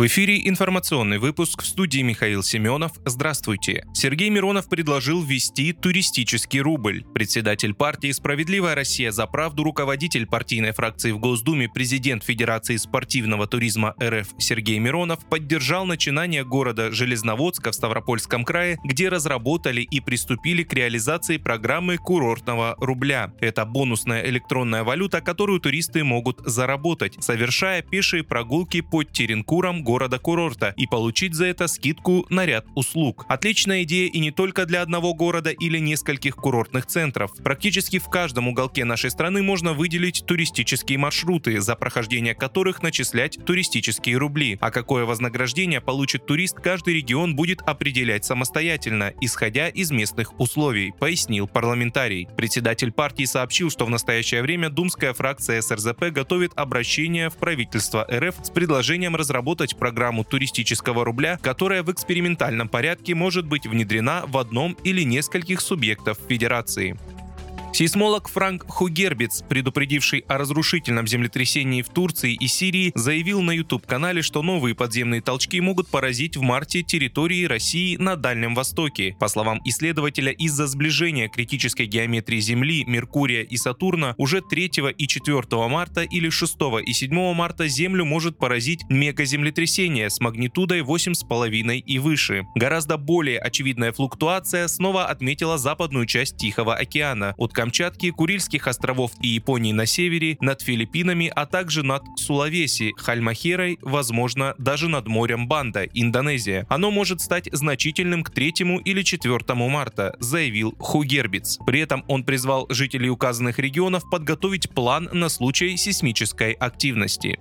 В эфире информационный выпуск в студии Михаил Семенов. Здравствуйте. Сергей Миронов предложил ввести туристический рубль. Председатель партии «Справедливая Россия за правду», руководитель партийной фракции в Госдуме, президент Федерации спортивного туризма РФ Сергей Миронов поддержал начинание города Железноводска в Ставропольском крае, где разработали и приступили к реализации программы курортного рубля. Это бонусная электронная валюта, которую туристы могут заработать, совершая пешие прогулки под Теренкуром города-курорта и получить за это скидку на ряд услуг. Отличная идея и не только для одного города или нескольких курортных центров. Практически в каждом уголке нашей страны можно выделить туристические маршруты, за прохождение которых начислять туристические рубли. А какое вознаграждение получит турист, каждый регион будет определять самостоятельно, исходя из местных условий, пояснил парламентарий. Председатель партии сообщил, что в настоящее время думская фракция СРЗП готовит обращение в правительство РФ с предложением разработать создать программу туристического рубля, которая в экспериментальном порядке может быть внедрена в одном или нескольких субъектов Федерации. Сейсмолог Франк Хугербиц, предупредивший о разрушительном землетрясении в Турции и Сирии, заявил на YouTube-канале, что новые подземные толчки могут поразить в марте территории России на Дальнем Востоке. По словам исследователя, из-за сближения критической геометрии Земли, Меркурия и Сатурна уже 3 и 4 марта или 6 и 7 марта Землю может поразить мегаземлетрясение с магнитудой 8,5 и выше. Гораздо более очевидная флуктуация снова отметила западную часть Тихого океана. От Камчатки, Курильских островов и Японии на севере, над Филиппинами, а также над Сулавеси, Хальмахерой, возможно, даже над морем Банда, Индонезия. Оно может стать значительным к 3 или 4 марта, заявил Хугербиц. При этом он призвал жителей указанных регионов подготовить план на случай сейсмической активности.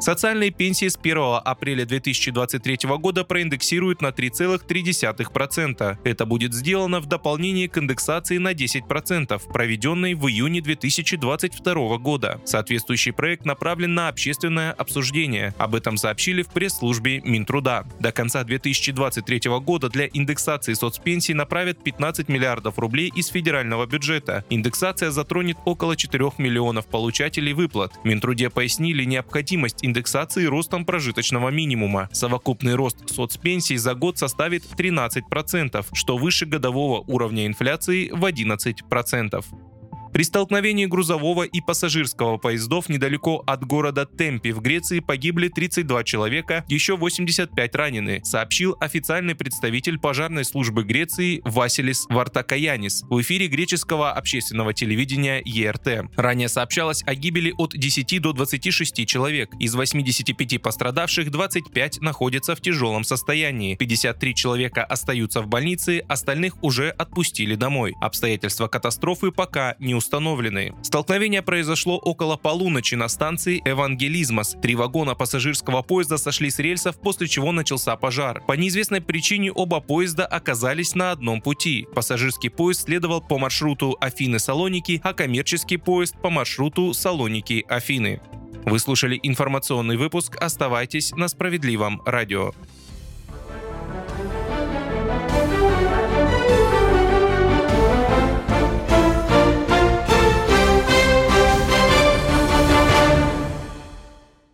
Социальные пенсии с 1 апреля 2023 года проиндексируют на 3,3%. Это будет сделано в дополнение к индексации на 10%, проведенной в июне 2022 года. Соответствующий проект направлен на общественное обсуждение. Об этом сообщили в пресс-службе Минтруда. До конца 2023 года для индексации соцпенсий направят 15 миллиардов рублей из федерального бюджета. Индексация затронет около 4 миллионов получателей выплат. Минтруде пояснили необходимость индексации ростом прожиточного минимума. Совокупный рост соцпенсий за год составит 13%, что выше годового уровня инфляции в 11%. При столкновении грузового и пассажирского поездов недалеко от города Темпи в Греции погибли 32 человека, еще 85 ранены, сообщил официальный представитель пожарной службы Греции Василис Вартакаянис в эфире греческого общественного телевидения ЕРТ. Ранее сообщалось о гибели от 10 до 26 человек. Из 85 пострадавших 25 находятся в тяжелом состоянии, 53 человека остаются в больнице, остальных уже отпустили домой. Обстоятельства катастрофы пока не установлены. Столкновение произошло около полуночи на станции Евангелизмас. Три вагона пассажирского поезда сошли с рельсов, после чего начался пожар. По неизвестной причине оба поезда оказались на одном пути. Пассажирский поезд следовал по маршруту Афины-Салоники, а коммерческий поезд по маршруту Салоники-Афины. Вы слушали информационный выпуск. Оставайтесь на справедливом радио.